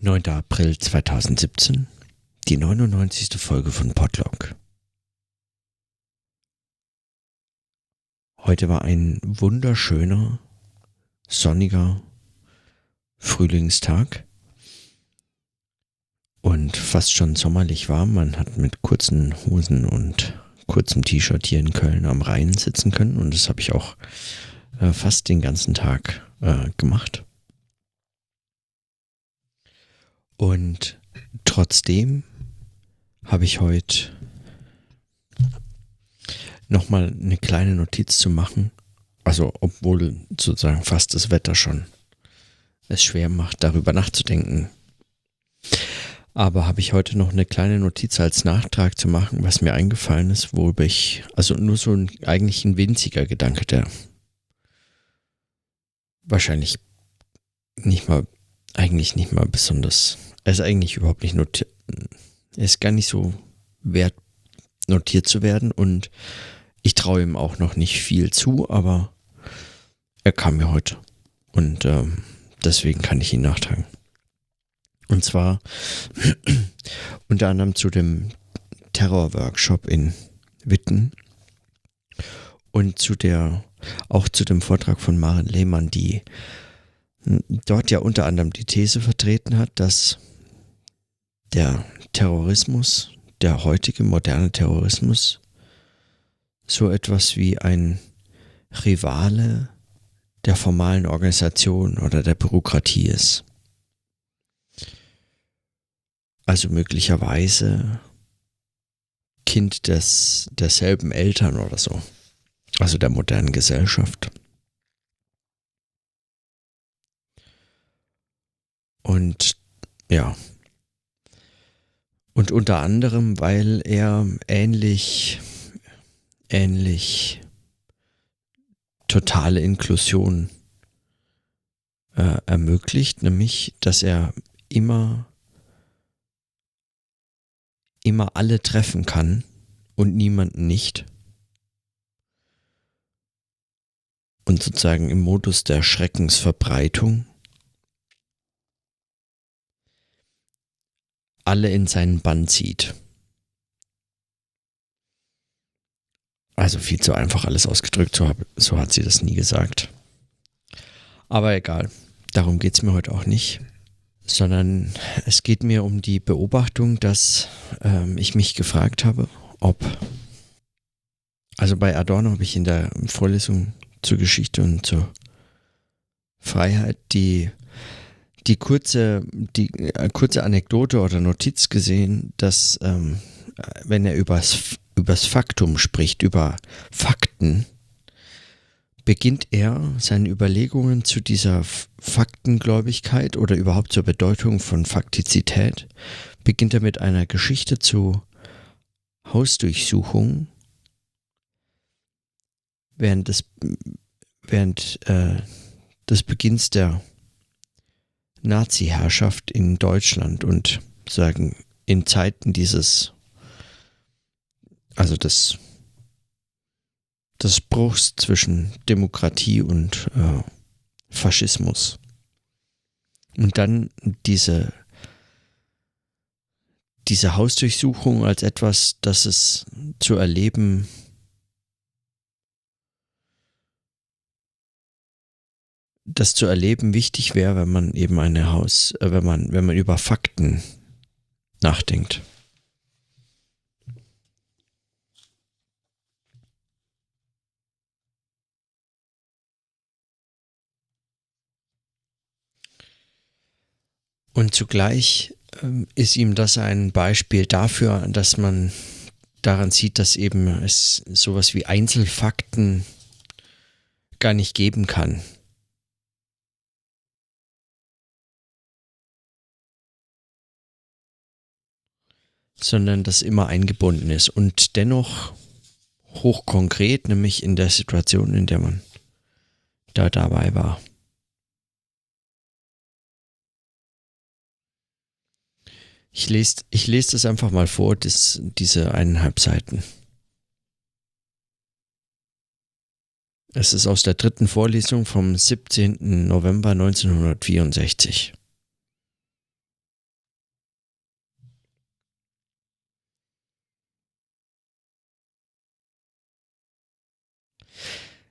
9. April 2017, die 99. Folge von Podlog. Heute war ein wunderschöner, sonniger Frühlingstag und fast schon sommerlich warm. Man hat mit kurzen Hosen und kurzem T-Shirt hier in Köln am Rhein sitzen können und das habe ich auch äh, fast den ganzen Tag äh, gemacht. Und trotzdem habe ich heute nochmal eine kleine Notiz zu machen. Also, obwohl sozusagen fast das Wetter schon es schwer macht, darüber nachzudenken. Aber habe ich heute noch eine kleine Notiz als Nachtrag zu machen, was mir eingefallen ist, worüber ich, also nur so ein eigentlich ein winziger Gedanke, der wahrscheinlich nicht mal, eigentlich nicht mal besonders ist eigentlich überhaupt nicht notiert. Er ist gar nicht so wert, notiert zu werden und ich traue ihm auch noch nicht viel zu, aber er kam mir heute und ähm, deswegen kann ich ihn nachtragen. Und zwar unter anderem zu dem Terrorworkshop in Witten und zu der auch zu dem Vortrag von Maren Lehmann, die dort ja unter anderem die These vertreten hat, dass der Terrorismus, der heutige moderne Terrorismus, so etwas wie ein Rivale der formalen Organisation oder der Bürokratie ist. Also möglicherweise Kind des, derselben Eltern oder so. Also der modernen Gesellschaft. Und ja, und unter anderem, weil er ähnlich, ähnlich totale Inklusion äh, ermöglicht, nämlich, dass er immer, immer alle treffen kann und niemanden nicht. Und sozusagen im Modus der Schreckensverbreitung alle in seinen Bann zieht. Also viel zu einfach alles ausgedrückt, so, hab, so hat sie das nie gesagt. Aber egal, darum geht es mir heute auch nicht, sondern es geht mir um die Beobachtung, dass ähm, ich mich gefragt habe, ob, also bei Adorno habe ich in der Vorlesung zur Geschichte und zur Freiheit die die kurze, die äh, kurze Anekdote oder Notiz gesehen, dass ähm, wenn er übers, übers Faktum spricht, über Fakten, beginnt er seine Überlegungen zu dieser Faktengläubigkeit oder überhaupt zur Bedeutung von Faktizität, beginnt er mit einer Geschichte zu Hausdurchsuchungen während des, während, äh, des Beginns der Nazi-Herrschaft in Deutschland und sagen in Zeiten dieses, also des, des Bruchs zwischen Demokratie und äh, Faschismus. Und dann diese, diese Hausdurchsuchung als etwas, das es zu erleben das zu erleben wichtig wäre, wenn man eben eine Haus, äh, wenn man, wenn man über Fakten nachdenkt. Und zugleich ähm, ist ihm das ein Beispiel dafür, dass man daran sieht, dass eben es sowas wie Einzelfakten gar nicht geben kann. Sondern das immer eingebunden ist und dennoch hochkonkret, nämlich in der Situation, in der man da dabei war. Ich lese, ich lese das einfach mal vor, das, diese eineinhalb Seiten. Es ist aus der dritten Vorlesung vom 17. November 1964.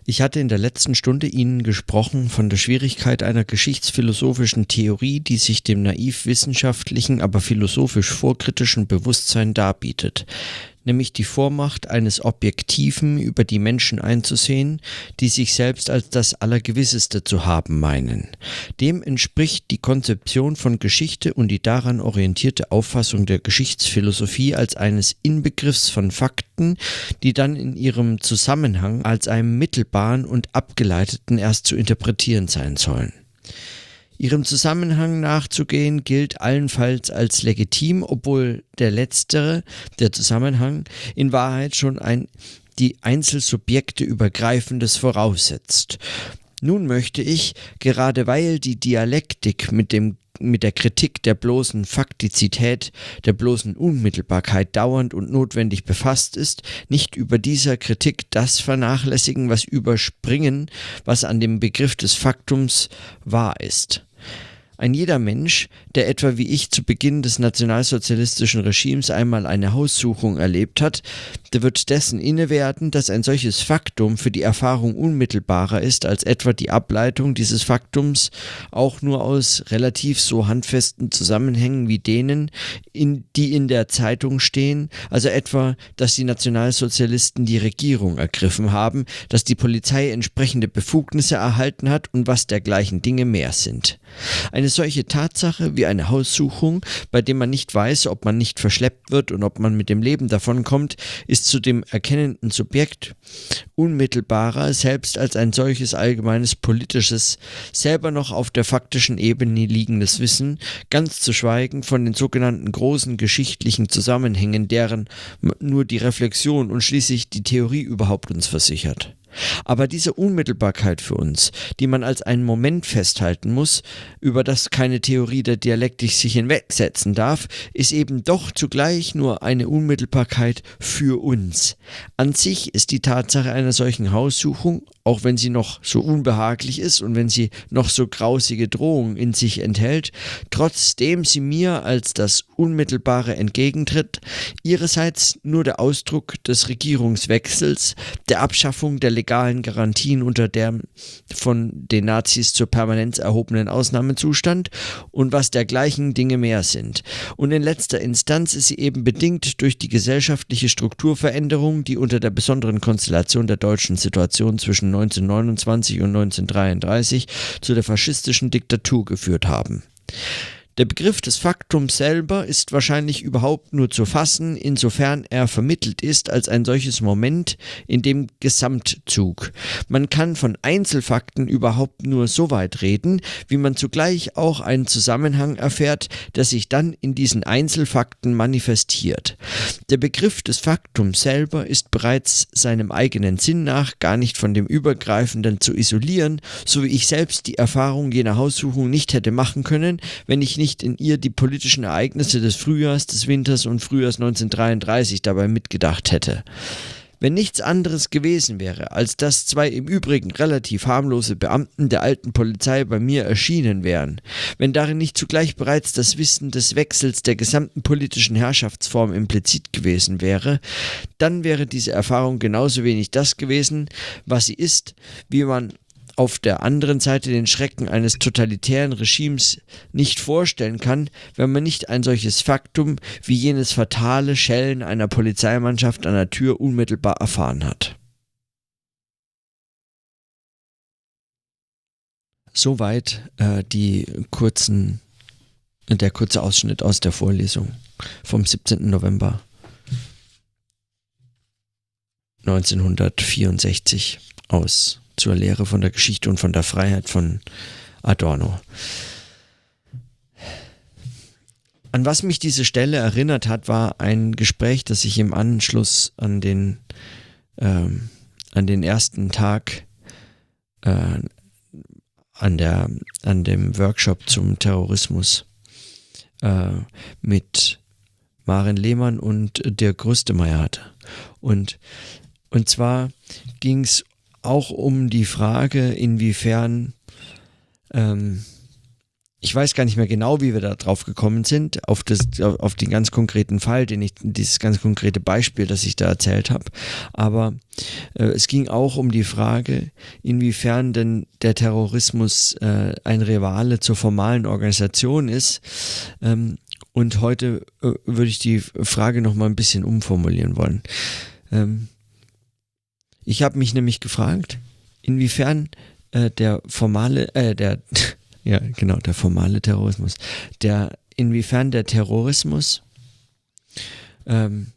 Ich hatte in der letzten Stunde Ihnen gesprochen von der Schwierigkeit einer geschichtsphilosophischen Theorie, die sich dem naiv wissenschaftlichen, aber philosophisch vorkritischen Bewusstsein darbietet nämlich die Vormacht eines Objektiven über die Menschen einzusehen, die sich selbst als das Allergewisseste zu haben meinen. Dem entspricht die Konzeption von Geschichte und die daran orientierte Auffassung der Geschichtsphilosophie als eines Inbegriffs von Fakten, die dann in ihrem Zusammenhang als einem mittelbaren und abgeleiteten erst zu interpretieren sein sollen. Ihrem Zusammenhang nachzugehen gilt allenfalls als legitim, obwohl der letztere, der Zusammenhang, in Wahrheit schon ein die Einzelsubjekte übergreifendes voraussetzt. Nun möchte ich, gerade weil die Dialektik mit dem mit der Kritik der bloßen Faktizität, der bloßen Unmittelbarkeit dauernd und notwendig befasst ist, nicht über dieser Kritik das vernachlässigen, was überspringen, was an dem Begriff des Faktums wahr ist. Ein jeder Mensch, der etwa wie ich zu Beginn des nationalsozialistischen Regimes einmal eine Haussuchung erlebt hat, wird dessen innewerden, dass ein solches Faktum für die Erfahrung unmittelbarer ist als etwa die Ableitung dieses Faktums auch nur aus relativ so handfesten Zusammenhängen wie denen, in, die in der Zeitung stehen, also etwa, dass die Nationalsozialisten die Regierung ergriffen haben, dass die Polizei entsprechende Befugnisse erhalten hat und was dergleichen Dinge mehr sind. Eine solche Tatsache wie eine Haussuchung, bei dem man nicht weiß, ob man nicht verschleppt wird und ob man mit dem Leben davonkommt, ist zu dem erkennenden Subjekt unmittelbarer, selbst als ein solches allgemeines politisches, selber noch auf der faktischen Ebene liegendes Wissen, ganz zu schweigen von den sogenannten großen geschichtlichen Zusammenhängen, deren nur die Reflexion und schließlich die Theorie überhaupt uns versichert. Aber diese Unmittelbarkeit für uns, die man als einen Moment festhalten muss, über das keine Theorie der Dialektik sich hinwegsetzen darf, ist eben doch zugleich nur eine Unmittelbarkeit für uns. An sich ist die Tatsache einer solchen Haussuchung auch wenn sie noch so unbehaglich ist und wenn sie noch so grausige Drohungen in sich enthält, trotzdem sie mir als das Unmittelbare entgegentritt, ihrerseits nur der Ausdruck des Regierungswechsels, der Abschaffung der legalen Garantien unter dem von den Nazis zur Permanenz erhobenen Ausnahmezustand und was dergleichen Dinge mehr sind. Und in letzter Instanz ist sie eben bedingt durch die gesellschaftliche Strukturveränderung, die unter der besonderen Konstellation der deutschen Situation zwischen 1929 und 1933 zu der faschistischen Diktatur geführt haben. Der Begriff des Faktums selber ist wahrscheinlich überhaupt nur zu fassen, insofern er vermittelt ist als ein solches Moment in dem Gesamtzug. Man kann von Einzelfakten überhaupt nur so weit reden, wie man zugleich auch einen Zusammenhang erfährt, der sich dann in diesen Einzelfakten manifestiert. Der Begriff des Faktums selber ist bereits seinem eigenen Sinn nach gar nicht von dem Übergreifenden zu isolieren, so wie ich selbst die Erfahrung jener Haussuchung nicht hätte machen können, wenn ich nicht nicht in ihr die politischen Ereignisse des Frühjahrs, des Winters und Frühjahrs 1933 dabei mitgedacht hätte. Wenn nichts anderes gewesen wäre, als dass zwei im Übrigen relativ harmlose Beamten der alten Polizei bei mir erschienen wären, wenn darin nicht zugleich bereits das Wissen des Wechsels der gesamten politischen Herrschaftsform implizit gewesen wäre, dann wäre diese Erfahrung genauso wenig das gewesen, was sie ist, wie man auf der anderen Seite den Schrecken eines totalitären Regimes nicht vorstellen kann, wenn man nicht ein solches Faktum wie jenes fatale Schellen einer Polizeimannschaft an der Tür unmittelbar erfahren hat. Soweit äh, die kurzen, der kurze Ausschnitt aus der Vorlesung vom 17. November 1964 aus zur Lehre von der Geschichte und von der Freiheit von Adorno. An was mich diese Stelle erinnert hat, war ein Gespräch, das ich im Anschluss an den, ähm, an den ersten Tag äh, an, der, an dem Workshop zum Terrorismus äh, mit Maren Lehmann und Dirk Grüstemeyer hatte. Und, und zwar ging es auch um die Frage, inwiefern ähm, ich weiß gar nicht mehr genau, wie wir da drauf gekommen sind, auf, das, auf den ganz konkreten Fall, den ich, dieses ganz konkrete Beispiel, das ich da erzählt habe. Aber äh, es ging auch um die Frage, inwiefern denn der Terrorismus äh, ein Rivale zur formalen Organisation ist. Ähm, und heute äh, würde ich die Frage nochmal ein bisschen umformulieren wollen. Ähm, ich habe mich nämlich gefragt, inwiefern äh, der formale, äh, der ja, genau, der formale Terrorismus. Der, inwiefern der Terrorismus, ähm,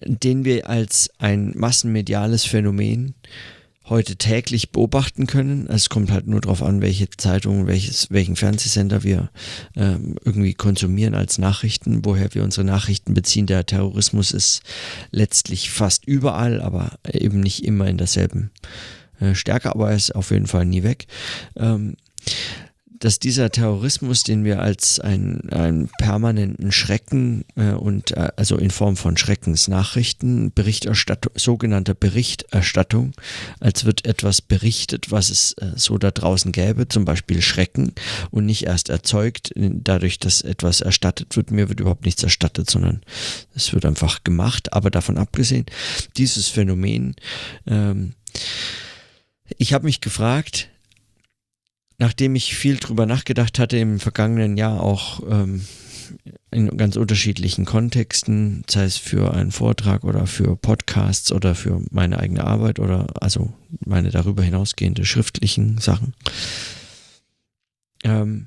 den wir als ein massenmediales Phänomen heute täglich beobachten können. Es kommt halt nur darauf an, welche Zeitungen, welches, welchen Fernsehsender wir ähm, irgendwie konsumieren als Nachrichten, woher wir unsere Nachrichten beziehen. Der Terrorismus ist letztlich fast überall, aber eben nicht immer in derselben äh, Stärke, aber er ist auf jeden Fall nie weg. Ähm, dass dieser Terrorismus, den wir als einen, einen permanenten Schrecken äh, und äh, also in Form von Schreckensnachrichten, Berichterstattung, sogenannter Berichterstattung, als wird etwas berichtet, was es äh, so da draußen gäbe, zum Beispiel Schrecken und nicht erst erzeugt, dadurch, dass etwas erstattet wird. Mir wird überhaupt nichts erstattet, sondern es wird einfach gemacht. Aber davon abgesehen, dieses Phänomen, ähm, ich habe mich gefragt, nachdem ich viel drüber nachgedacht hatte im vergangenen Jahr auch ähm, in ganz unterschiedlichen Kontexten, sei es für einen Vortrag oder für Podcasts oder für meine eigene Arbeit oder also meine darüber hinausgehende schriftlichen Sachen. Ähm,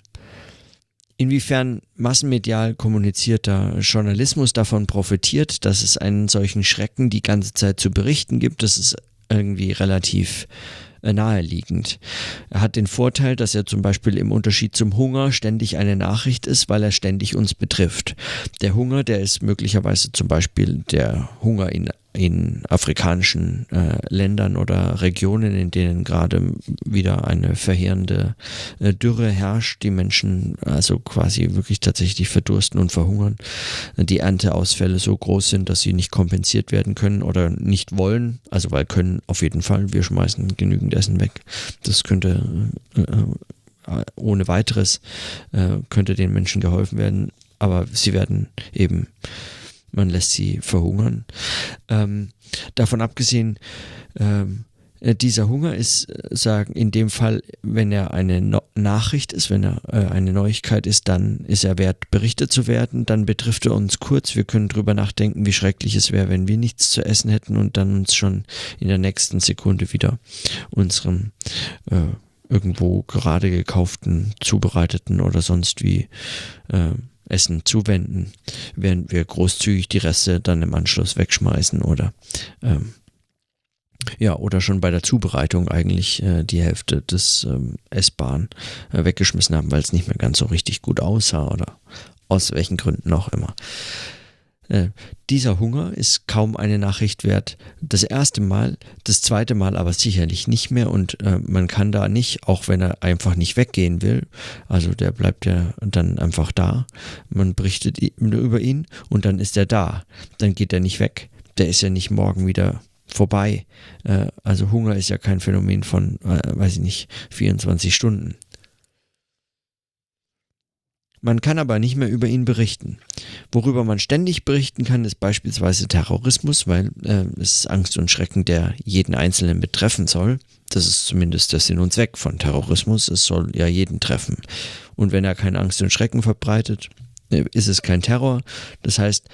inwiefern massenmedial kommunizierter Journalismus davon profitiert, dass es einen solchen Schrecken die ganze Zeit zu berichten gibt, das ist irgendwie relativ naheliegend. Er hat den Vorteil, dass er zum Beispiel im Unterschied zum Hunger ständig eine Nachricht ist, weil er ständig uns betrifft. Der Hunger, der ist möglicherweise zum Beispiel der Hunger in in afrikanischen äh, Ländern oder Regionen, in denen gerade wieder eine verheerende äh, Dürre herrscht, die Menschen also quasi wirklich tatsächlich verdursten und verhungern, die Ernteausfälle so groß sind, dass sie nicht kompensiert werden können oder nicht wollen, also weil können auf jeden Fall, wir schmeißen genügend Essen weg. Das könnte äh, äh ohne weiteres äh, könnte den Menschen geholfen werden, aber sie werden eben man lässt sie verhungern. Ähm, davon abgesehen, ähm, äh, dieser Hunger ist, äh, sagen, in dem Fall, wenn er eine no Nachricht ist, wenn er äh, eine Neuigkeit ist, dann ist er wert, berichtet zu werden. Dann betrifft er uns kurz. Wir können drüber nachdenken, wie schrecklich es wäre, wenn wir nichts zu essen hätten und dann uns schon in der nächsten Sekunde wieder unserem äh, irgendwo gerade gekauften, zubereiteten oder sonst wie äh, Essen zuwenden, während wir großzügig die Reste dann im Anschluss wegschmeißen oder ähm, ja, oder schon bei der Zubereitung eigentlich äh, die Hälfte des ähm, Essbaren äh, weggeschmissen haben, weil es nicht mehr ganz so richtig gut aussah oder aus welchen Gründen auch immer. Äh, dieser Hunger ist kaum eine Nachricht wert. Das erste Mal, das zweite Mal aber sicherlich nicht mehr und äh, man kann da nicht, auch wenn er einfach nicht weggehen will, also der bleibt ja dann einfach da, man berichtet über ihn und dann ist er da, dann geht er nicht weg, der ist ja nicht morgen wieder vorbei. Äh, also Hunger ist ja kein Phänomen von, äh, weiß ich nicht, 24 Stunden. Man kann aber nicht mehr über ihn berichten. Worüber man ständig berichten kann, ist beispielsweise Terrorismus, weil äh, es ist Angst und Schrecken, der jeden Einzelnen betreffen soll. Das ist zumindest der Sinn und Zweck von Terrorismus. Es soll ja jeden treffen. Und wenn er keine Angst und Schrecken verbreitet, äh, ist es kein Terror. Das heißt,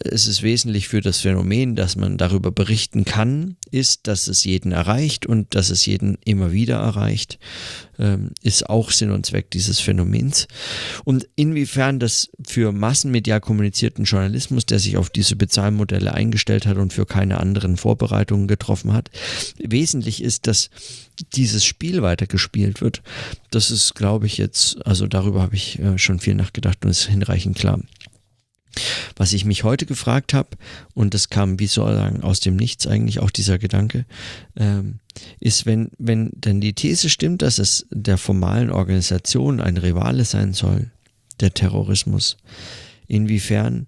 es ist wesentlich für das Phänomen, dass man darüber berichten kann, ist, dass es jeden erreicht und dass es jeden immer wieder erreicht, ähm, ist auch Sinn und Zweck dieses Phänomens. Und inwiefern das für massenmedial kommunizierten Journalismus, der sich auf diese Bezahlmodelle eingestellt hat und für keine anderen Vorbereitungen getroffen hat, wesentlich ist, dass dieses Spiel weitergespielt wird. Das ist, glaube ich, jetzt, also darüber habe ich äh, schon viel nachgedacht und ist hinreichend klar. Was ich mich heute gefragt habe, und das kam wie soll sagen aus dem Nichts eigentlich auch dieser Gedanke, ähm, ist, wenn, wenn denn die These stimmt, dass es der formalen Organisation ein Rivale sein soll, der Terrorismus, inwiefern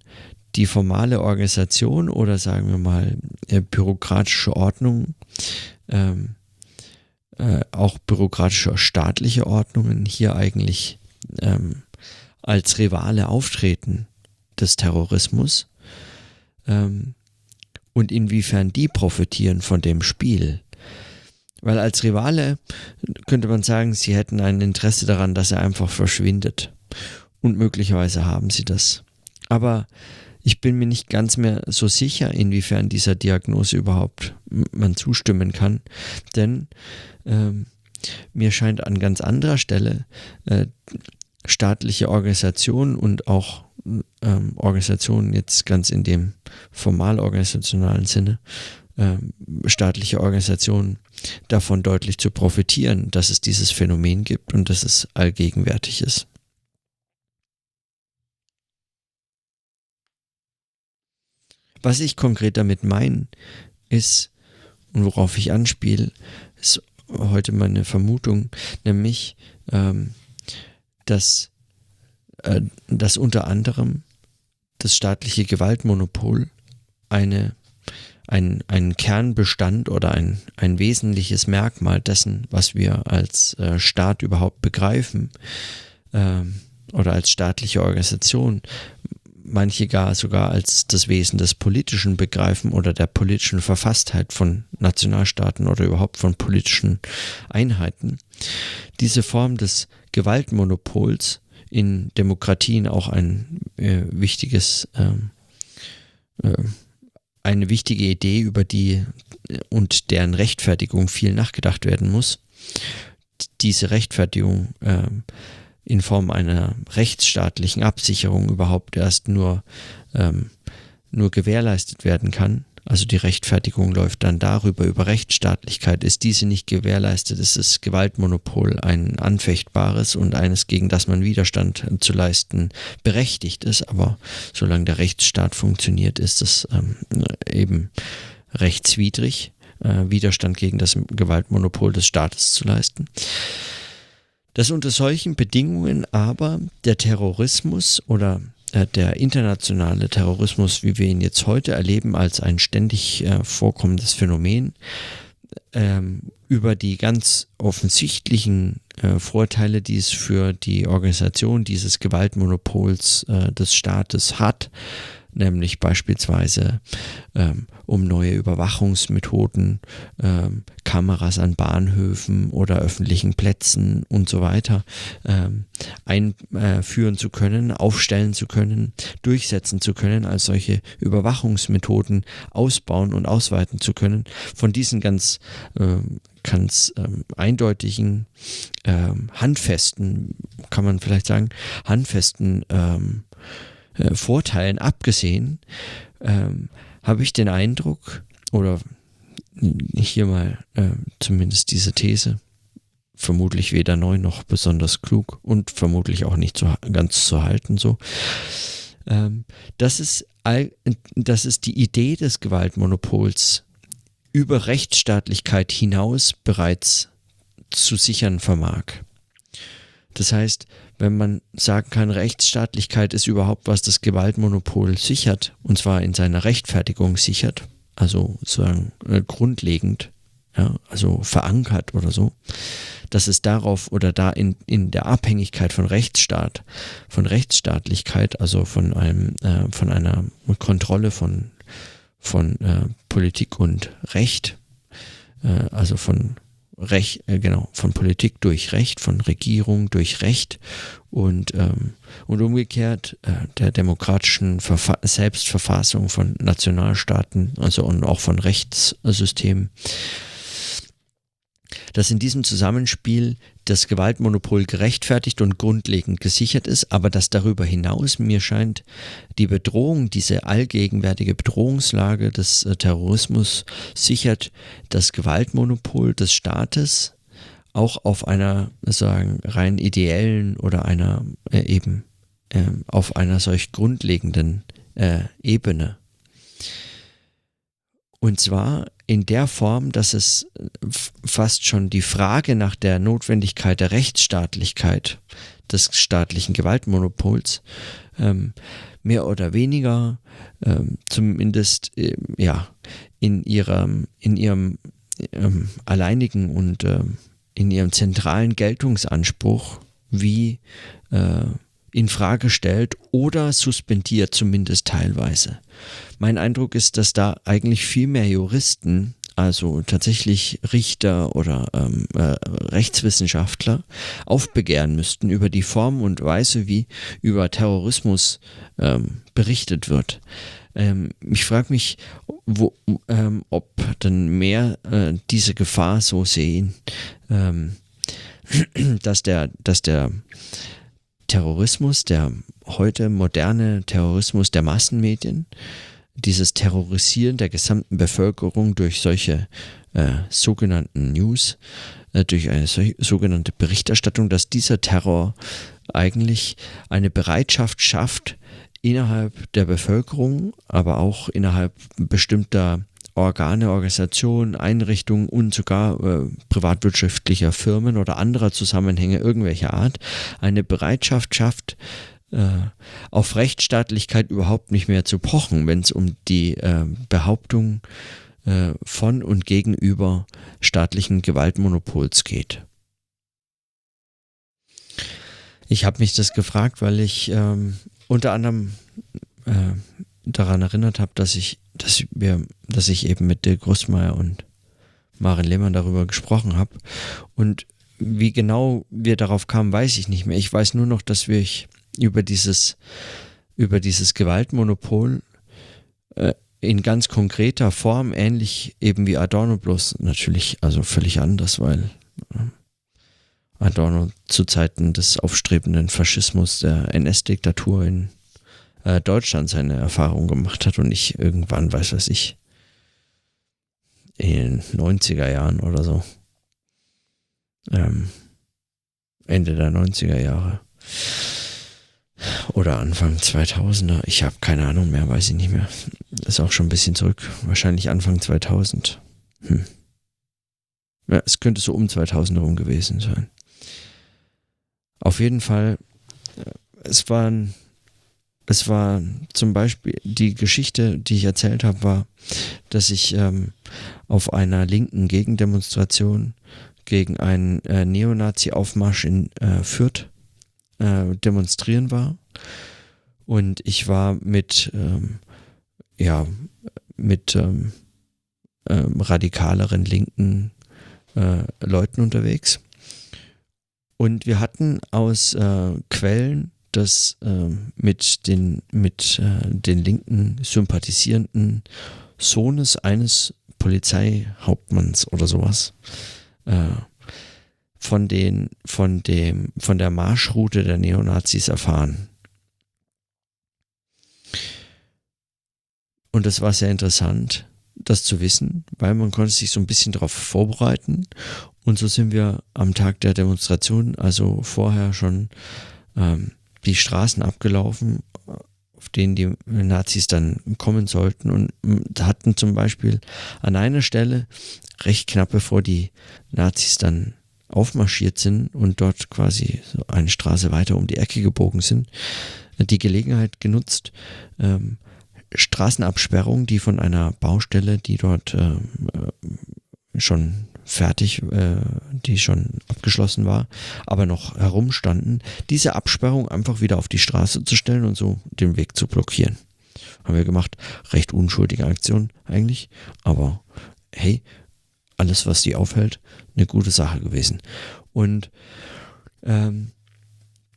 die formale Organisation oder sagen wir mal äh, bürokratische Ordnung, ähm, äh, auch bürokratische staatliche Ordnungen hier eigentlich ähm, als Rivale auftreten des Terrorismus ähm, und inwiefern die profitieren von dem Spiel. Weil als Rivale könnte man sagen, sie hätten ein Interesse daran, dass er einfach verschwindet. Und möglicherweise haben sie das. Aber ich bin mir nicht ganz mehr so sicher, inwiefern dieser Diagnose überhaupt man zustimmen kann. Denn ähm, mir scheint an ganz anderer Stelle äh, staatliche Organisationen und auch ähm, Organisationen jetzt ganz in dem formal organisationalen Sinne, ähm, staatliche Organisationen davon deutlich zu profitieren, dass es dieses Phänomen gibt und dass es allgegenwärtig ist. Was ich konkret damit meine, ist, und worauf ich anspiele, ist heute meine Vermutung, nämlich, ähm, dass, äh, dass unter anderem das staatliche Gewaltmonopol eine, ein, ein Kernbestand oder ein, ein wesentliches Merkmal dessen, was wir als äh, Staat überhaupt begreifen äh, oder als staatliche Organisation, manche gar sogar als das Wesen des Politischen begreifen oder der politischen Verfasstheit von Nationalstaaten oder überhaupt von politischen Einheiten. Diese Form des Gewaltmonopols in Demokratien auch ein äh, wichtiges, ähm, äh, eine wichtige Idee, über die äh, und deren Rechtfertigung viel nachgedacht werden muss. Diese Rechtfertigung äh, in Form einer rechtsstaatlichen Absicherung überhaupt erst nur, ähm, nur gewährleistet werden kann. Also die Rechtfertigung läuft dann darüber, über Rechtsstaatlichkeit. Ist diese nicht gewährleistet, ist das Gewaltmonopol ein anfechtbares und eines, gegen das man Widerstand zu leisten berechtigt ist. Aber solange der Rechtsstaat funktioniert, ist es ähm, eben rechtswidrig, äh, Widerstand gegen das Gewaltmonopol des Staates zu leisten dass unter solchen Bedingungen aber der Terrorismus oder der internationale Terrorismus, wie wir ihn jetzt heute erleben, als ein ständig äh, vorkommendes Phänomen, ähm, über die ganz offensichtlichen äh, Vorteile, die es für die Organisation dieses Gewaltmonopols äh, des Staates hat, nämlich beispielsweise ähm, um neue Überwachungsmethoden, ähm, Kameras an Bahnhöfen oder öffentlichen Plätzen und so weiter ähm, einführen zu können, aufstellen zu können, durchsetzen zu können, als solche Überwachungsmethoden ausbauen und ausweiten zu können. Von diesen ganz ähm, ganz ähm, eindeutigen, ähm, handfesten, kann man vielleicht sagen, handfesten ähm, äh, Vorteilen abgesehen, ähm, habe ich den Eindruck, oder hier mal äh, zumindest diese These, vermutlich weder neu noch besonders klug und vermutlich auch nicht so ganz zu halten so. Ähm, dass, es dass es die Idee des Gewaltmonopols über Rechtsstaatlichkeit hinaus bereits zu sichern vermag. Das heißt, wenn man sagen kann, Rechtsstaatlichkeit ist überhaupt was das Gewaltmonopol sichert, und zwar in seiner Rechtfertigung sichert, also sozusagen äh, grundlegend, ja, also verankert oder so, dass es darauf oder da in, in der Abhängigkeit von Rechtsstaat, von Rechtsstaatlichkeit, also von einem, äh, von einer Kontrolle von, von äh, Politik und Recht, äh, also von Recht, äh, genau, von Politik durch Recht, von Regierung durch Recht und, ähm, und umgekehrt äh, der demokratischen Verfa Selbstverfassung von Nationalstaaten, also und auch von Rechtssystemen dass in diesem Zusammenspiel das Gewaltmonopol gerechtfertigt und grundlegend gesichert ist, aber dass darüber hinaus mir scheint, die Bedrohung, diese allgegenwärtige Bedrohungslage des äh, Terrorismus sichert das Gewaltmonopol des Staates auch auf einer sagen rein ideellen oder einer äh, eben äh, auf einer solch grundlegenden äh, Ebene. Und zwar in der Form, dass es fast schon die Frage nach der Notwendigkeit der Rechtsstaatlichkeit des staatlichen Gewaltmonopols ähm, mehr oder weniger ähm, zumindest äh, ja in ihrem in ihrem ähm, alleinigen und ähm, in ihrem zentralen Geltungsanspruch wie äh, in Frage stellt oder suspendiert, zumindest teilweise. Mein Eindruck ist, dass da eigentlich viel mehr Juristen, also tatsächlich Richter oder ähm, äh, Rechtswissenschaftler, aufbegehren müssten über die Form und Weise, wie über Terrorismus ähm, berichtet wird. Ähm, ich frage mich, wo, ähm, ob dann mehr äh, diese Gefahr so sehen, ähm, dass der, dass der Terrorismus, der heute moderne Terrorismus der Massenmedien, dieses Terrorisieren der gesamten Bevölkerung durch solche äh, sogenannten News, äh, durch eine so, sogenannte Berichterstattung, dass dieser Terror eigentlich eine Bereitschaft schafft, innerhalb der Bevölkerung, aber auch innerhalb bestimmter Organe, Organisationen, Einrichtungen und sogar äh, privatwirtschaftlicher Firmen oder anderer Zusammenhänge irgendwelcher Art eine Bereitschaft schafft, auf Rechtsstaatlichkeit überhaupt nicht mehr zu pochen, wenn es um die äh, Behauptung äh, von und gegenüber staatlichen Gewaltmonopols geht. Ich habe mich das gefragt, weil ich ähm, unter anderem äh, daran erinnert habe, dass ich, dass wir, dass ich eben mit Dirk Großmeier und Maren Lehmann darüber gesprochen habe. Und wie genau wir darauf kamen, weiß ich nicht mehr. Ich weiß nur noch, dass wir über dieses, über dieses Gewaltmonopol äh, in ganz konkreter Form, ähnlich eben wie Adorno, bloß natürlich, also völlig anders, weil äh, Adorno zu Zeiten des aufstrebenden Faschismus, der NS-Diktatur in äh, Deutschland seine Erfahrung gemacht hat und nicht irgendwann, weiß was ich, in den 90er Jahren oder so. Ähm, Ende der 90er Jahre. Oder Anfang 2000er. Ich habe keine Ahnung mehr, weiß ich nicht mehr. Ist auch schon ein bisschen zurück. Wahrscheinlich Anfang 2000. Hm. Ja, es könnte so um 2000 herum gewesen sein. Auf jeden Fall, äh, es waren es war zum Beispiel die Geschichte, die ich erzählt habe, war, dass ich ähm, auf einer linken Gegendemonstration gegen einen äh, Neonazi-Aufmarsch in äh, Fürth äh, demonstrieren war. Und ich war mit, ähm, ja, mit ähm, ähm radikaleren linken äh, Leuten unterwegs. Und wir hatten aus äh, Quellen das äh, mit den, mit äh, den linken sympathisierenden Sohnes eines Polizeihauptmanns oder sowas äh, von den, von dem, von der Marschroute der Neonazis erfahren. Und das war sehr interessant, das zu wissen, weil man konnte sich so ein bisschen darauf vorbereiten. Und so sind wir am Tag der Demonstration, also vorher schon ähm, die Straßen abgelaufen, auf denen die Nazis dann kommen sollten und hatten zum Beispiel an einer Stelle, recht knapp bevor die Nazis dann aufmarschiert sind und dort quasi so eine Straße weiter um die Ecke gebogen sind, die Gelegenheit genutzt, ähm, Straßenabsperrungen, die von einer Baustelle, die dort ähm, äh, schon fertig, äh, die schon abgeschlossen war, aber noch herumstanden, diese Absperrung einfach wieder auf die Straße zu stellen und so den Weg zu blockieren. Haben wir gemacht. Recht unschuldige Aktion eigentlich, aber hey, alles, was die aufhält, eine gute Sache gewesen. Und ähm,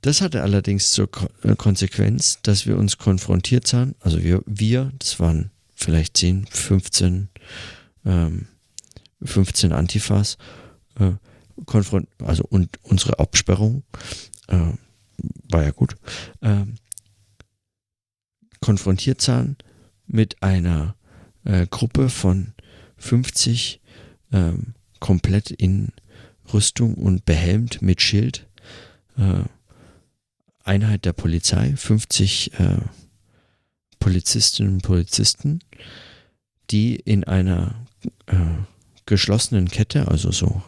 das hatte allerdings zur äh, Konsequenz, dass wir uns konfrontiert sahen, also wir, wir das waren vielleicht 10, 15 ähm, 15 Antifas, äh, konfront also und unsere Absperrung äh, war ja gut, äh, konfrontiert sahen mit einer äh, Gruppe von 50 ähm, komplett in Rüstung und behelmt mit Schild. Äh, Einheit der Polizei, 50 äh, Polizistinnen und Polizisten, die in einer äh, geschlossenen Kette, also so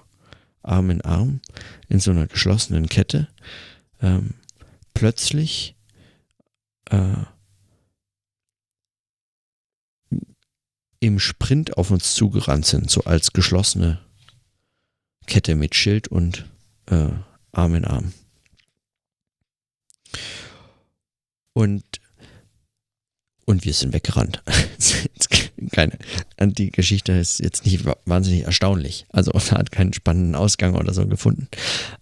Arm in Arm, in so einer geschlossenen Kette, ähm, plötzlich äh, im Sprint auf uns zugerannt sind, so als geschlossene Kette mit Schild und äh, Arm in Arm. Und, und wir sind weggerannt. Keine, die Geschichte ist jetzt nicht wahnsinnig erstaunlich. Also hat keinen spannenden Ausgang oder so gefunden.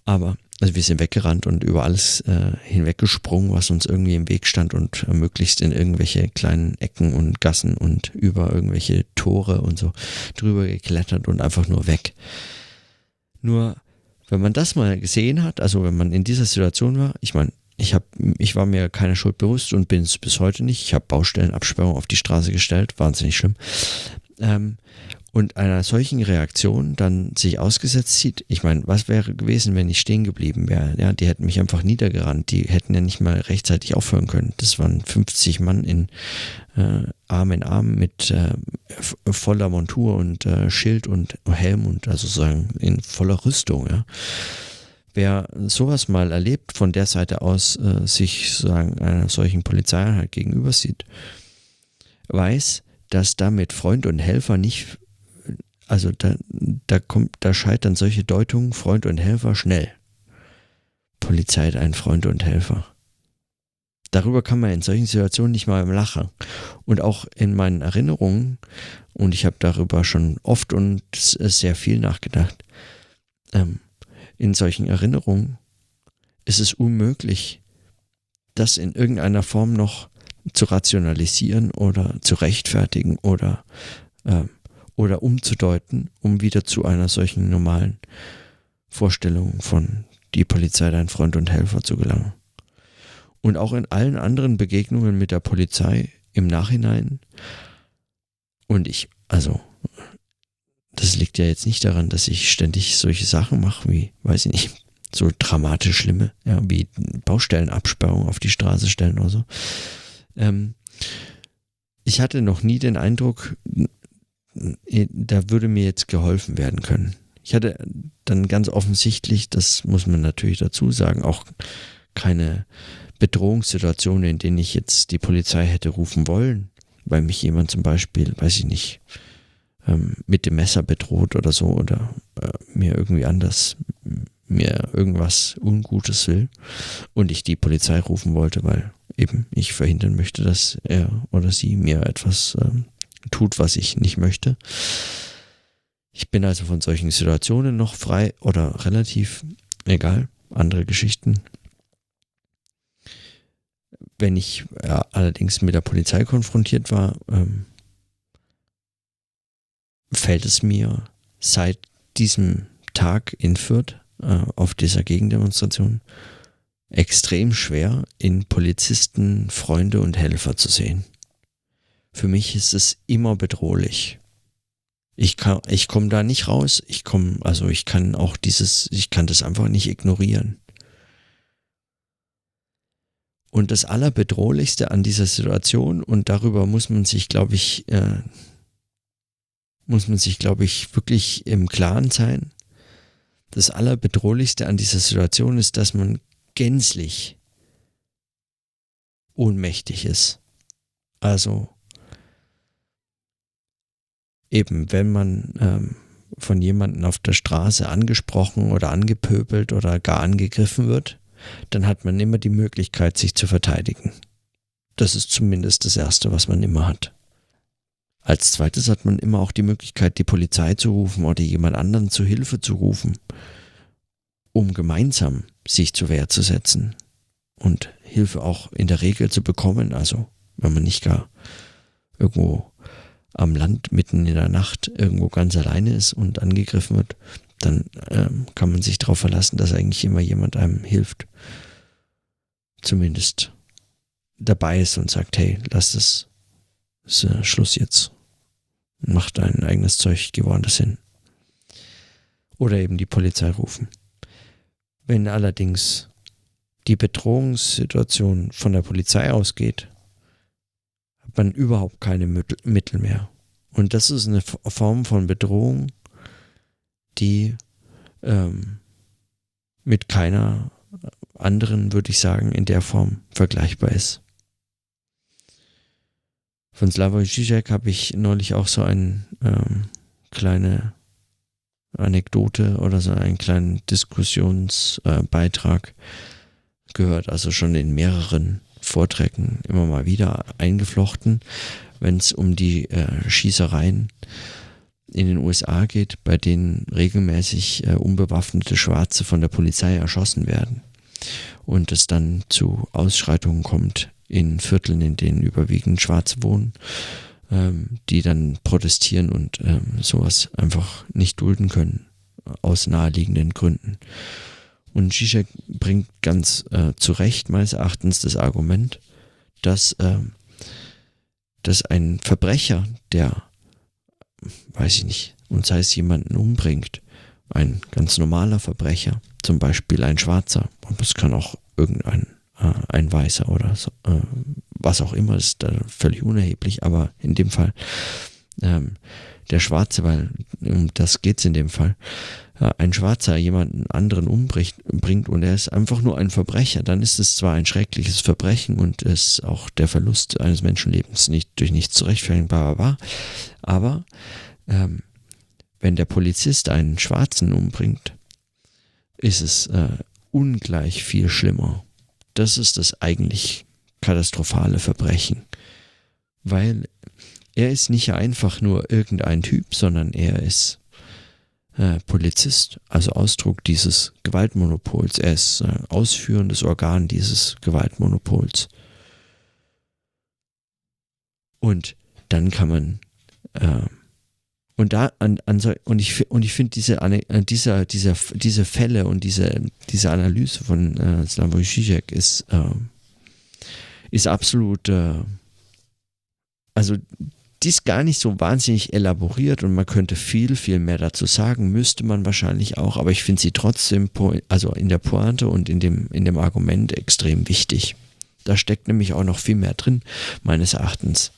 Aber also wir sind weggerannt und über alles äh, hinweggesprungen, was uns irgendwie im Weg stand und äh, möglichst in irgendwelche kleinen Ecken und Gassen und über irgendwelche Tore und so drüber geklettert und einfach nur weg. Nur, wenn man das mal gesehen hat, also wenn man in dieser Situation war, ich meine, ich, hab, ich war mir keiner Schuld bewusst und bin es bis heute nicht. Ich habe Baustellenabsperrung auf die Straße gestellt, wahnsinnig schlimm. Ähm, und einer solchen Reaktion dann sich ausgesetzt sieht, ich meine, was wäre gewesen, wenn ich stehen geblieben wäre? Ja, die hätten mich einfach niedergerannt, die hätten ja nicht mal rechtzeitig aufhören können. Das waren 50 Mann in äh, Arm in Arm mit äh, voller Montur und äh, Schild und Helm und also sagen in voller Rüstung, ja. Wer sowas mal erlebt, von der Seite aus äh, sich sagen einer solchen Polizeieinheit gegenüber sieht, weiß, dass damit Freund und Helfer nicht also da, da kommt, da scheitern solche Deutungen Freund und Helfer schnell. Polizei hat einen Freund und Helfer. Darüber kann man in solchen Situationen nicht mal lachen. Und auch in meinen Erinnerungen, und ich habe darüber schon oft und sehr viel nachgedacht, ähm, in solchen Erinnerungen ist es unmöglich, das in irgendeiner Form noch zu rationalisieren oder zu rechtfertigen oder ähm, oder umzudeuten, um wieder zu einer solchen normalen Vorstellung von die Polizei dein Freund und Helfer zu gelangen. Und auch in allen anderen Begegnungen mit der Polizei im Nachhinein. Und ich, also, das liegt ja jetzt nicht daran, dass ich ständig solche Sachen mache, wie, weiß ich nicht, so dramatisch schlimme, ja, wie Baustellenabsperrung auf die Straße stellen oder so. Ähm, ich hatte noch nie den Eindruck, da würde mir jetzt geholfen werden können. Ich hatte dann ganz offensichtlich, das muss man natürlich dazu sagen, auch keine Bedrohungssituationen, in denen ich jetzt die Polizei hätte rufen wollen, weil mich jemand zum Beispiel, weiß ich nicht, ähm, mit dem Messer bedroht oder so oder äh, mir irgendwie anders, mir irgendwas Ungutes will und ich die Polizei rufen wollte, weil eben ich verhindern möchte, dass er oder sie mir etwas ähm, tut, was ich nicht möchte. Ich bin also von solchen Situationen noch frei oder relativ egal, andere Geschichten. Wenn ich ja, allerdings mit der Polizei konfrontiert war, ähm, fällt es mir seit diesem Tag in Fürth äh, auf dieser Gegendemonstration extrem schwer, in Polizisten Freunde und Helfer zu sehen. Für mich ist es immer bedrohlich. Ich kann, ich komme da nicht raus. Ich komme, also ich kann auch dieses, ich kann das einfach nicht ignorieren. Und das Allerbedrohlichste an dieser Situation, und darüber muss man sich, glaube ich, äh, muss man sich, glaube ich, wirklich im Klaren sein. Das Allerbedrohlichste an dieser Situation ist, dass man gänzlich ohnmächtig ist. Also eben, wenn man ähm, von jemandem auf der Straße angesprochen oder angepöbelt oder gar angegriffen wird, dann hat man immer die Möglichkeit, sich zu verteidigen. Das ist zumindest das Erste, was man immer hat. Als zweites hat man immer auch die Möglichkeit, die Polizei zu rufen oder jemand anderen zu Hilfe zu rufen, um gemeinsam sich zur Wehr zu setzen und Hilfe auch in der Regel zu bekommen, also wenn man nicht gar irgendwo am Land mitten in der Nacht irgendwo ganz alleine ist und angegriffen wird, dann ähm, kann man sich darauf verlassen, dass eigentlich immer jemand einem hilft. Zumindest dabei ist und sagt, hey, lass das, ist, äh, Schluss jetzt. Mach dein eigenes Zeug, geh woanders hin. Oder eben die Polizei rufen. Wenn allerdings die Bedrohungssituation von der Polizei ausgeht, hat man überhaupt keine Mittel mehr. Und das ist eine Form von Bedrohung, die ähm, mit keiner anderen, würde ich sagen, in der Form vergleichbar ist. Von Slavoj Žižek habe ich neulich auch so eine ähm, kleine Anekdote oder so einen kleinen Diskussionsbeitrag äh, gehört also schon in mehreren Vorträgen immer mal wieder eingeflochten, wenn es um die äh, Schießereien in den USA geht, bei denen regelmäßig äh, unbewaffnete Schwarze von der Polizei erschossen werden und es dann zu Ausschreitungen kommt in Vierteln, in denen überwiegend Schwarze wohnen, ähm, die dann protestieren und ähm, sowas einfach nicht dulden können aus naheliegenden Gründen. Und Zizek bringt ganz äh, zu Recht meines Erachtens das Argument, dass, äh, dass ein Verbrecher, der, weiß ich nicht, und sei es jemanden umbringt, ein ganz normaler Verbrecher, zum Beispiel ein Schwarzer, aber es kann auch irgendein äh, ein Weißer oder so, äh, was auch immer, ist da völlig unerheblich, aber in dem Fall ähm, der Schwarze, weil um das geht es in dem Fall, ein Schwarzer jemanden anderen umbringt und er ist einfach nur ein Verbrecher, dann ist es zwar ein schreckliches Verbrechen und ist auch der Verlust eines Menschenlebens nicht durch nichts zu rechtfertigen, aber ähm, wenn der Polizist einen Schwarzen umbringt, ist es äh, ungleich viel schlimmer. Das ist das eigentlich katastrophale Verbrechen, weil er ist nicht einfach nur irgendein Typ, sondern er ist äh, Polizist, also Ausdruck dieses Gewaltmonopols. Er ist äh, ausführendes Organ dieses Gewaltmonopols. Und dann kann man äh, und da an, an und ich und ich finde diese äh, dieser dieser diese Fälle und diese diese Analyse von äh, Slavoj Žižek ist äh, ist absolut äh, also die ist gar nicht so wahnsinnig elaboriert und man könnte viel, viel mehr dazu sagen, müsste man wahrscheinlich auch, aber ich finde sie trotzdem, also in der Pointe und in dem, in dem Argument extrem wichtig. Da steckt nämlich auch noch viel mehr drin, meines Erachtens.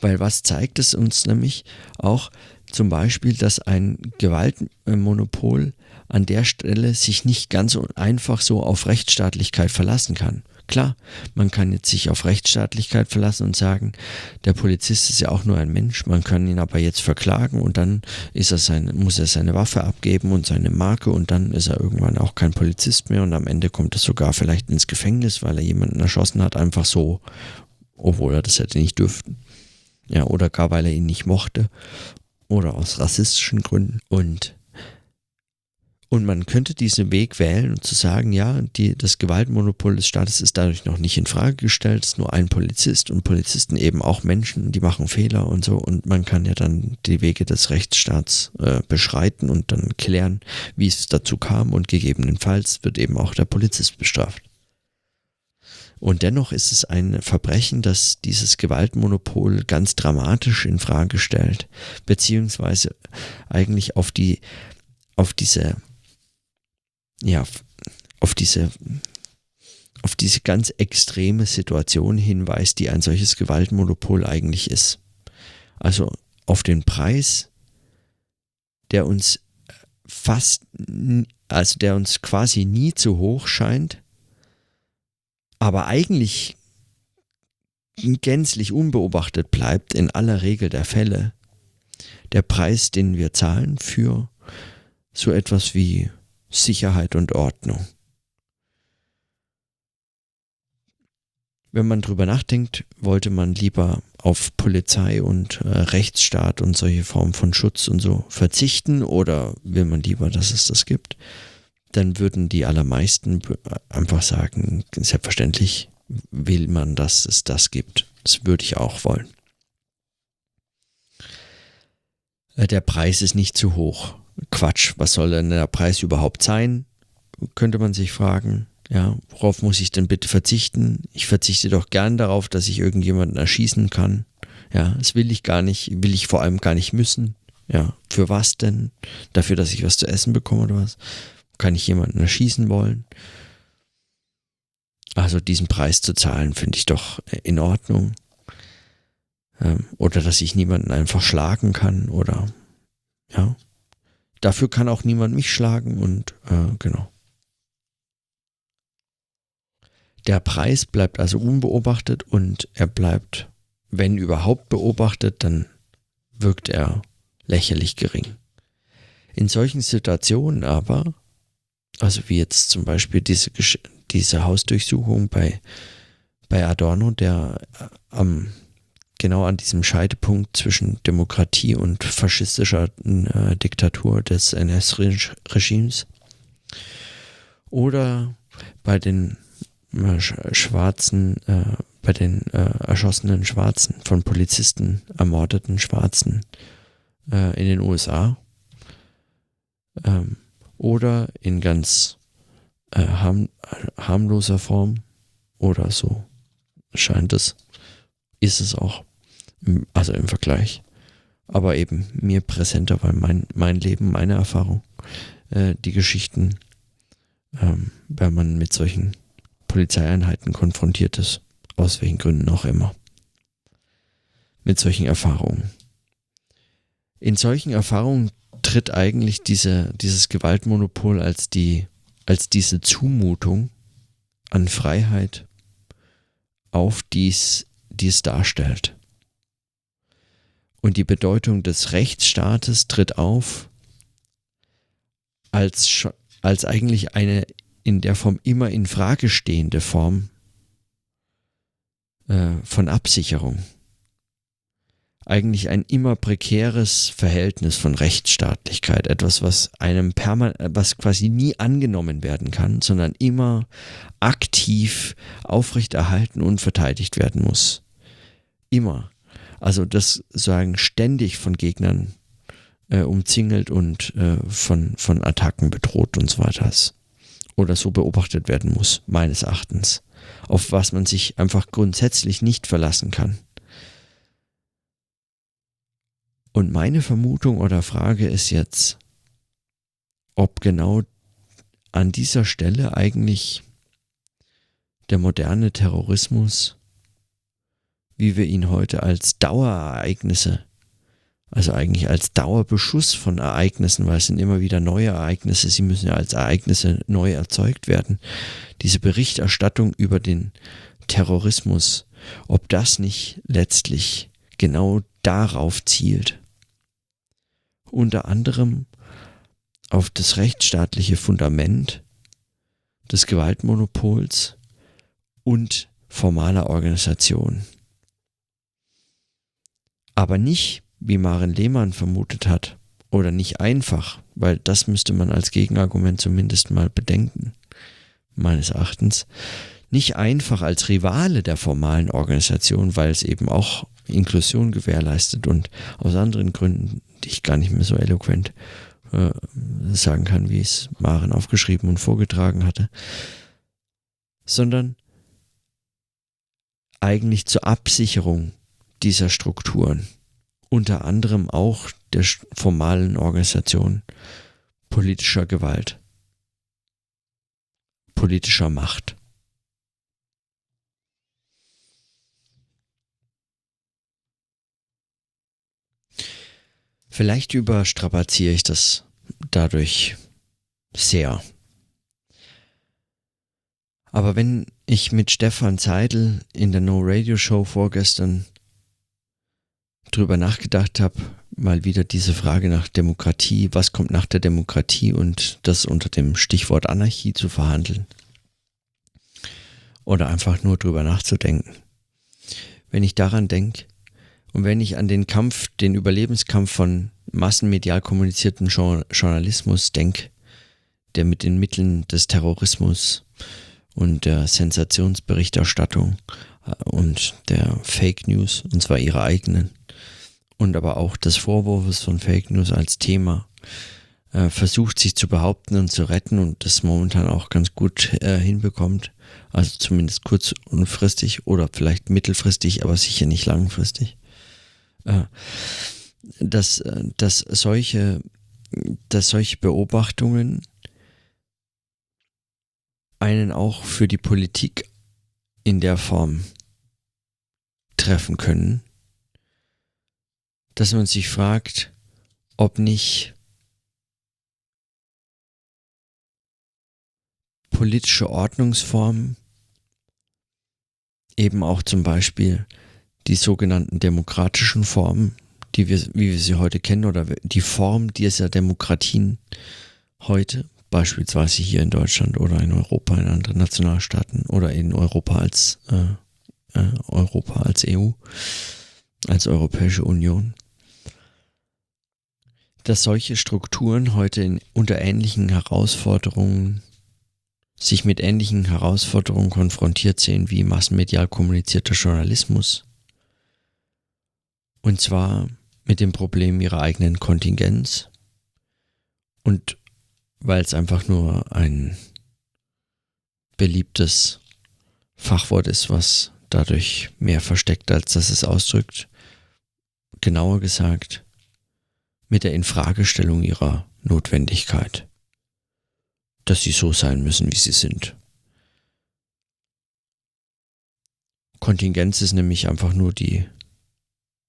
Weil was zeigt es uns nämlich auch zum Beispiel, dass ein Gewaltmonopol an der Stelle sich nicht ganz einfach so auf Rechtsstaatlichkeit verlassen kann. Klar, man kann jetzt sich auf Rechtsstaatlichkeit verlassen und sagen, der Polizist ist ja auch nur ein Mensch, man kann ihn aber jetzt verklagen und dann ist er sein, muss er seine Waffe abgeben und seine Marke und dann ist er irgendwann auch kein Polizist mehr und am Ende kommt er sogar vielleicht ins Gefängnis, weil er jemanden erschossen hat, einfach so, obwohl er das hätte nicht dürften. Ja, oder gar weil er ihn nicht mochte oder aus rassistischen Gründen. Und und man könnte diesen Weg wählen und zu sagen, ja, die, das Gewaltmonopol des Staates ist dadurch noch nicht in Frage gestellt, es ist nur ein Polizist und Polizisten eben auch Menschen, die machen Fehler und so. Und man kann ja dann die Wege des Rechtsstaats äh, beschreiten und dann klären, wie es dazu kam. Und gegebenenfalls wird eben auch der Polizist bestraft. Und dennoch ist es ein Verbrechen, das dieses Gewaltmonopol ganz dramatisch in Frage stellt, beziehungsweise eigentlich auf die, auf diese ja, auf diese, auf diese ganz extreme Situation hinweist, die ein solches Gewaltmonopol eigentlich ist. Also auf den Preis, der uns fast, also der uns quasi nie zu hoch scheint, aber eigentlich gänzlich unbeobachtet bleibt in aller Regel der Fälle. Der Preis, den wir zahlen für so etwas wie Sicherheit und Ordnung. Wenn man drüber nachdenkt, wollte man lieber auf Polizei und äh, Rechtsstaat und solche Formen von Schutz und so verzichten oder will man lieber, dass es das gibt, dann würden die allermeisten einfach sagen, selbstverständlich will man, dass es das gibt. Das würde ich auch wollen. Äh, der Preis ist nicht zu hoch. Quatsch, was soll denn der Preis überhaupt sein? Könnte man sich fragen. Ja, worauf muss ich denn bitte verzichten? Ich verzichte doch gern darauf, dass ich irgendjemanden erschießen kann. Ja, das will ich gar nicht, will ich vor allem gar nicht müssen. Ja, für was denn? Dafür, dass ich was zu essen bekomme oder was? Kann ich jemanden erschießen wollen? Also diesen Preis zu zahlen, finde ich doch in Ordnung. Ähm, oder dass ich niemanden einfach schlagen kann oder ja, Dafür kann auch niemand mich schlagen und äh, genau. Der Preis bleibt also unbeobachtet und er bleibt, wenn überhaupt beobachtet, dann wirkt er lächerlich gering. In solchen Situationen aber Also wie jetzt zum Beispiel diese, diese Hausdurchsuchung bei, bei Adorno, der äh, am genau an diesem Scheidepunkt zwischen Demokratie und faschistischer äh, Diktatur des NS-Regimes. Oder bei den äh, schwarzen, äh, bei den äh, erschossenen Schwarzen, von Polizisten ermordeten Schwarzen äh, in den USA. Ähm, oder in ganz äh, harm, harmloser Form oder so scheint es, ist es auch also im Vergleich. Aber eben mir präsenter, weil mein, mein Leben, meine Erfahrung, äh, die Geschichten, ähm, wenn man mit solchen Polizeieinheiten konfrontiert ist, aus welchen Gründen auch immer. Mit solchen Erfahrungen. In solchen Erfahrungen tritt eigentlich diese, dieses Gewaltmonopol als die, als diese Zumutung an Freiheit auf, dies, die es darstellt. Und die Bedeutung des Rechtsstaates tritt auf als, als eigentlich eine in der Form immer in Frage stehende Form äh, von Absicherung. Eigentlich ein immer prekäres Verhältnis von Rechtsstaatlichkeit, etwas, was einem permanent, was quasi nie angenommen werden kann, sondern immer aktiv aufrechterhalten und verteidigt werden muss. Immer. Also das sagen ständig von Gegnern äh, umzingelt und äh, von, von Attacken bedroht und so weiter ist. Oder so beobachtet werden muss, meines Erachtens. Auf was man sich einfach grundsätzlich nicht verlassen kann. Und meine Vermutung oder Frage ist jetzt, ob genau an dieser Stelle eigentlich der moderne Terrorismus wie wir ihn heute als Dauerereignisse, also eigentlich als Dauerbeschuss von Ereignissen, weil es sind immer wieder neue Ereignisse, sie müssen ja als Ereignisse neu erzeugt werden. Diese Berichterstattung über den Terrorismus, ob das nicht letztlich genau darauf zielt. Unter anderem auf das rechtsstaatliche Fundament des Gewaltmonopols und formaler Organisation aber nicht, wie Maren Lehmann vermutet hat, oder nicht einfach, weil das müsste man als Gegenargument zumindest mal bedenken, meines Erachtens, nicht einfach als Rivale der formalen Organisation, weil es eben auch Inklusion gewährleistet und aus anderen Gründen, die ich gar nicht mehr so eloquent äh, sagen kann, wie es Maren aufgeschrieben und vorgetragen hatte, sondern eigentlich zur Absicherung dieser Strukturen, unter anderem auch der formalen Organisation politischer Gewalt, politischer Macht. Vielleicht überstrapaziere ich das dadurch sehr. Aber wenn ich mit Stefan Zeidel in der No Radio Show vorgestern drüber nachgedacht habe, mal wieder diese Frage nach Demokratie, was kommt nach der Demokratie und das unter dem Stichwort Anarchie zu verhandeln. Oder einfach nur drüber nachzudenken. Wenn ich daran denke und wenn ich an den Kampf, den Überlebenskampf von massenmedial kommunizierten Journalismus denke, der mit den Mitteln des Terrorismus und der Sensationsberichterstattung äh, und der Fake News, und zwar ihre eigenen, und aber auch des Vorwurfs von Fake News als Thema äh, versucht sich zu behaupten und zu retten und das momentan auch ganz gut äh, hinbekommt. Also zumindest kurz- und fristig oder vielleicht mittelfristig, aber sicher nicht langfristig. Äh, dass, äh, dass, solche, dass solche Beobachtungen einen auch für die Politik in der Form treffen können, dass man sich fragt, ob nicht politische Ordnungsformen, eben auch zum Beispiel die sogenannten demokratischen Formen, die wir, wie wir sie heute kennen, oder die Form dieser Demokratien heute, beispielsweise hier in Deutschland oder in Europa, in anderen Nationalstaaten oder in Europa als äh, äh, Europa als EU, als Europäische Union, dass solche Strukturen heute in, unter ähnlichen Herausforderungen sich mit ähnlichen Herausforderungen konfrontiert sehen wie massenmedial kommunizierter Journalismus. Und zwar mit dem Problem ihrer eigenen Kontingenz und weil es einfach nur ein beliebtes Fachwort ist, was dadurch mehr versteckt, als dass es ausdrückt. Genauer gesagt, mit der Infragestellung ihrer Notwendigkeit, dass sie so sein müssen, wie sie sind. Kontingenz ist nämlich einfach nur die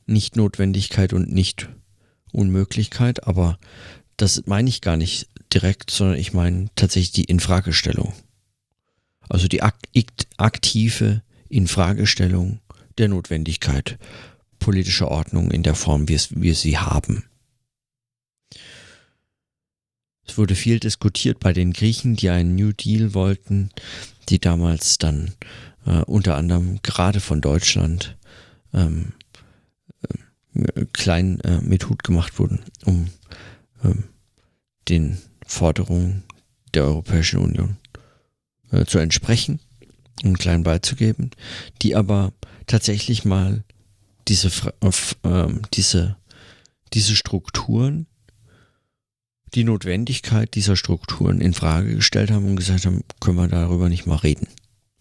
Nicht-Notwendigkeit und Nicht-Unmöglichkeit, aber das meine ich gar nicht direkt, sondern ich meine tatsächlich die Infragestellung. Also die aktive Infragestellung der Notwendigkeit politischer Ordnung in der Form, wie wir sie haben. Es wurde viel diskutiert bei den Griechen, die einen New Deal wollten, die damals dann äh, unter anderem gerade von Deutschland ähm, äh, klein äh, mit Hut gemacht wurden, um ähm, den Forderungen der Europäischen Union äh, zu entsprechen und klein beizugeben, die aber tatsächlich mal diese, äh, diese, diese Strukturen, die Notwendigkeit dieser Strukturen in Frage gestellt haben und gesagt haben, können wir darüber nicht mal reden.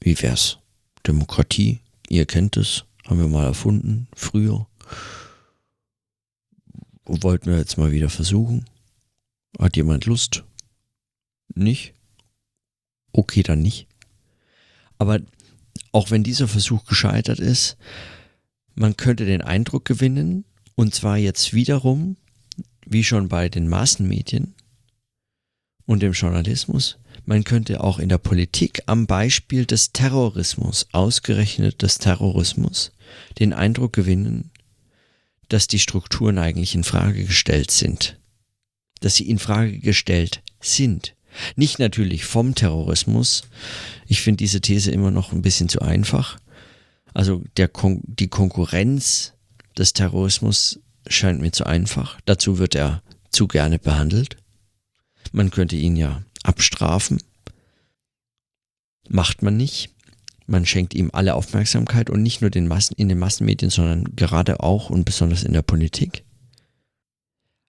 Wie wär's? Demokratie, ihr kennt es, haben wir mal erfunden, früher. Wollten wir jetzt mal wieder versuchen. Hat jemand Lust? Nicht? Okay, dann nicht. Aber auch wenn dieser Versuch gescheitert ist, man könnte den Eindruck gewinnen, und zwar jetzt wiederum, wie schon bei den Massenmedien und dem Journalismus, man könnte auch in der Politik am Beispiel des Terrorismus, ausgerechnet des Terrorismus, den Eindruck gewinnen, dass die Strukturen eigentlich in Frage gestellt sind dass sie in Frage gestellt sind. Nicht natürlich vom Terrorismus. Ich finde diese These immer noch ein bisschen zu einfach. Also der Kon die Konkurrenz des Terrorismus scheint mir zu einfach. Dazu wird er zu gerne behandelt. Man könnte ihn ja abstrafen. Macht man nicht. Man schenkt ihm alle Aufmerksamkeit und nicht nur den Massen, in den Massenmedien, sondern gerade auch und besonders in der Politik.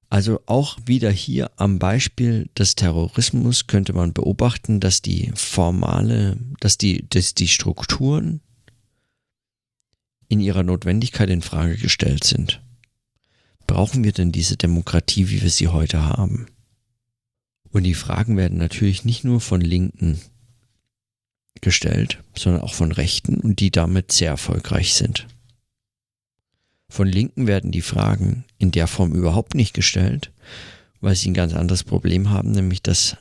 Also auch wieder hier am Beispiel des Terrorismus könnte man beobachten, dass die formale, dass die, dass die Strukturen in ihrer Notwendigkeit in Frage gestellt sind. Brauchen wir denn diese Demokratie, wie wir sie heute haben? Und die Fragen werden natürlich nicht nur von Linken gestellt, sondern auch von Rechten und die damit sehr erfolgreich sind. Von Linken werden die Fragen in der Form überhaupt nicht gestellt, weil sie ein ganz anderes Problem haben, nämlich dass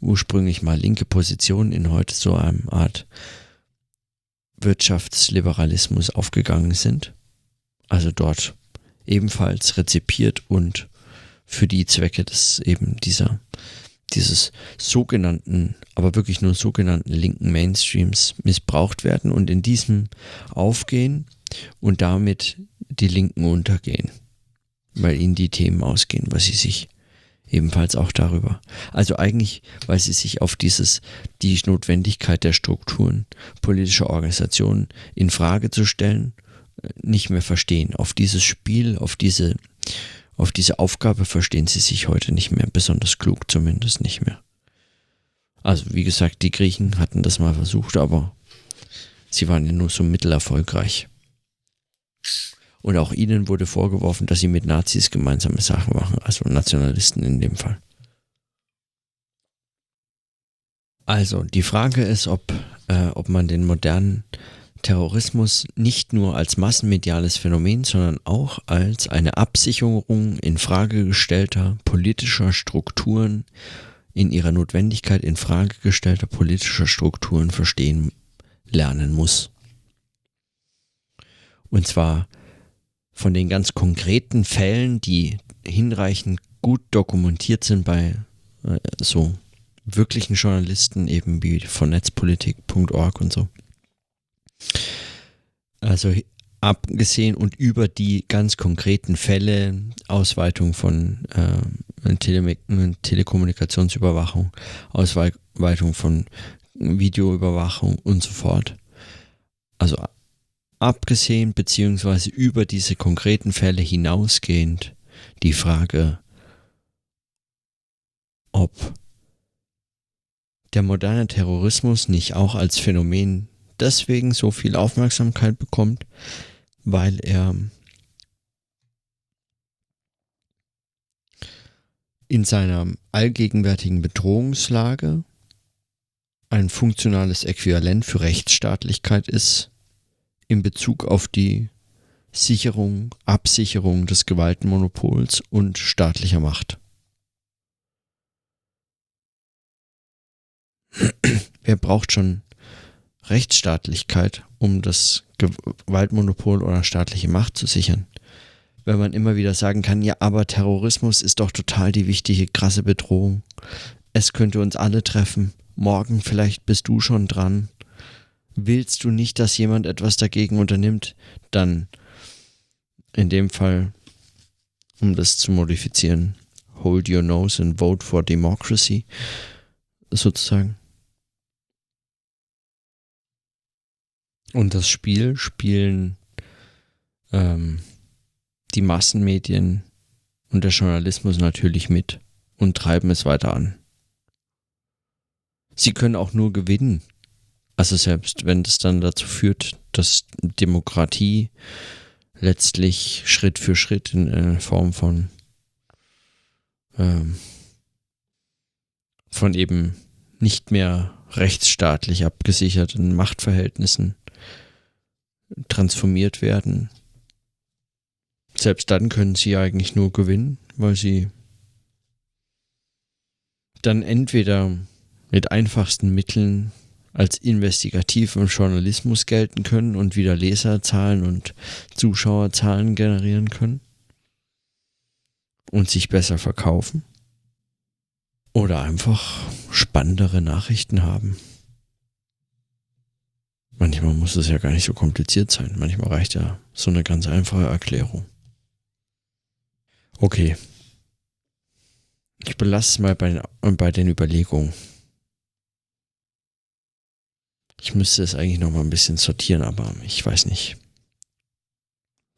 ursprünglich mal linke Positionen in heute so einer Art Wirtschaftsliberalismus aufgegangen sind. Also dort ebenfalls rezipiert und für die Zwecke des eben dieser dieses sogenannten, aber wirklich nur sogenannten linken Mainstreams missbraucht werden und in diesem Aufgehen und damit die Linken untergehen, weil ihnen die Themen ausgehen, was sie sich ebenfalls auch darüber. Also eigentlich, weil sie sich auf dieses, die Notwendigkeit der Strukturen politischer Organisationen in Frage zu stellen, nicht mehr verstehen. Auf dieses Spiel, auf diese, auf diese Aufgabe verstehen sie sich heute nicht mehr, besonders klug zumindest nicht mehr. Also wie gesagt, die Griechen hatten das mal versucht, aber sie waren ja nur so mittelerfolgreich. Und auch ihnen wurde vorgeworfen, dass sie mit Nazis gemeinsame Sachen machen, also Nationalisten in dem Fall. Also, die Frage ist, ob, äh, ob man den modernen Terrorismus nicht nur als massenmediales Phänomen, sondern auch als eine Absicherung in Frage gestellter politischer Strukturen, in ihrer Notwendigkeit in Frage gestellter politischer Strukturen verstehen lernen muss. Und zwar von den ganz konkreten Fällen, die hinreichend gut dokumentiert sind bei äh, so wirklichen Journalisten, eben wie von netzpolitik.org und so. Also abgesehen und über die ganz konkreten Fälle, Ausweitung von äh, Tele Telekommunikationsüberwachung, Ausweitung von Videoüberwachung und so fort. Also abgesehen beziehungsweise über diese konkreten Fälle hinausgehend die Frage, ob der moderne Terrorismus nicht auch als Phänomen deswegen so viel Aufmerksamkeit bekommt, weil er in seiner allgegenwärtigen Bedrohungslage ein funktionales Äquivalent für Rechtsstaatlichkeit ist in Bezug auf die Sicherung, Absicherung des Gewaltmonopols und staatlicher Macht. Wer braucht schon Rechtsstaatlichkeit, um das Gewaltmonopol oder staatliche Macht zu sichern? Wenn man immer wieder sagen kann, ja, aber Terrorismus ist doch total die wichtige, krasse Bedrohung. Es könnte uns alle treffen. Morgen vielleicht bist du schon dran. Willst du nicht, dass jemand etwas dagegen unternimmt? Dann in dem Fall, um das zu modifizieren, hold your nose and vote for democracy, sozusagen. Und das Spiel spielen ähm, die Massenmedien und der Journalismus natürlich mit und treiben es weiter an. Sie können auch nur gewinnen. Also selbst wenn das dann dazu führt, dass Demokratie letztlich Schritt für Schritt in, in Form von ähm, von eben nicht mehr rechtsstaatlich abgesicherten Machtverhältnissen transformiert werden. Selbst dann können sie eigentlich nur gewinnen, weil sie dann entweder mit einfachsten Mitteln als investigativen Journalismus gelten können und wieder Leserzahlen und Zuschauerzahlen generieren können und sich besser verkaufen oder einfach spannendere Nachrichten haben. Manchmal muss es ja gar nicht so kompliziert sein. Manchmal reicht ja so eine ganz einfache Erklärung. Okay. Ich belasse es mal bei, bei den Überlegungen. Ich müsste es eigentlich noch mal ein bisschen sortieren, aber ich weiß nicht,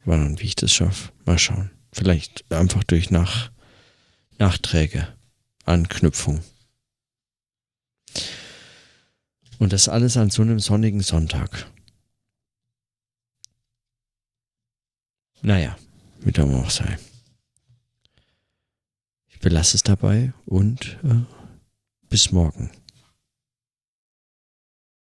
wann und wie ich das schaffe. Mal schauen. Vielleicht einfach durch Nach Nachträge, Anknüpfung. Und das alles an so einem sonnigen Sonntag. Naja, wie dem auch sei. Ich belasse es dabei und äh, bis morgen.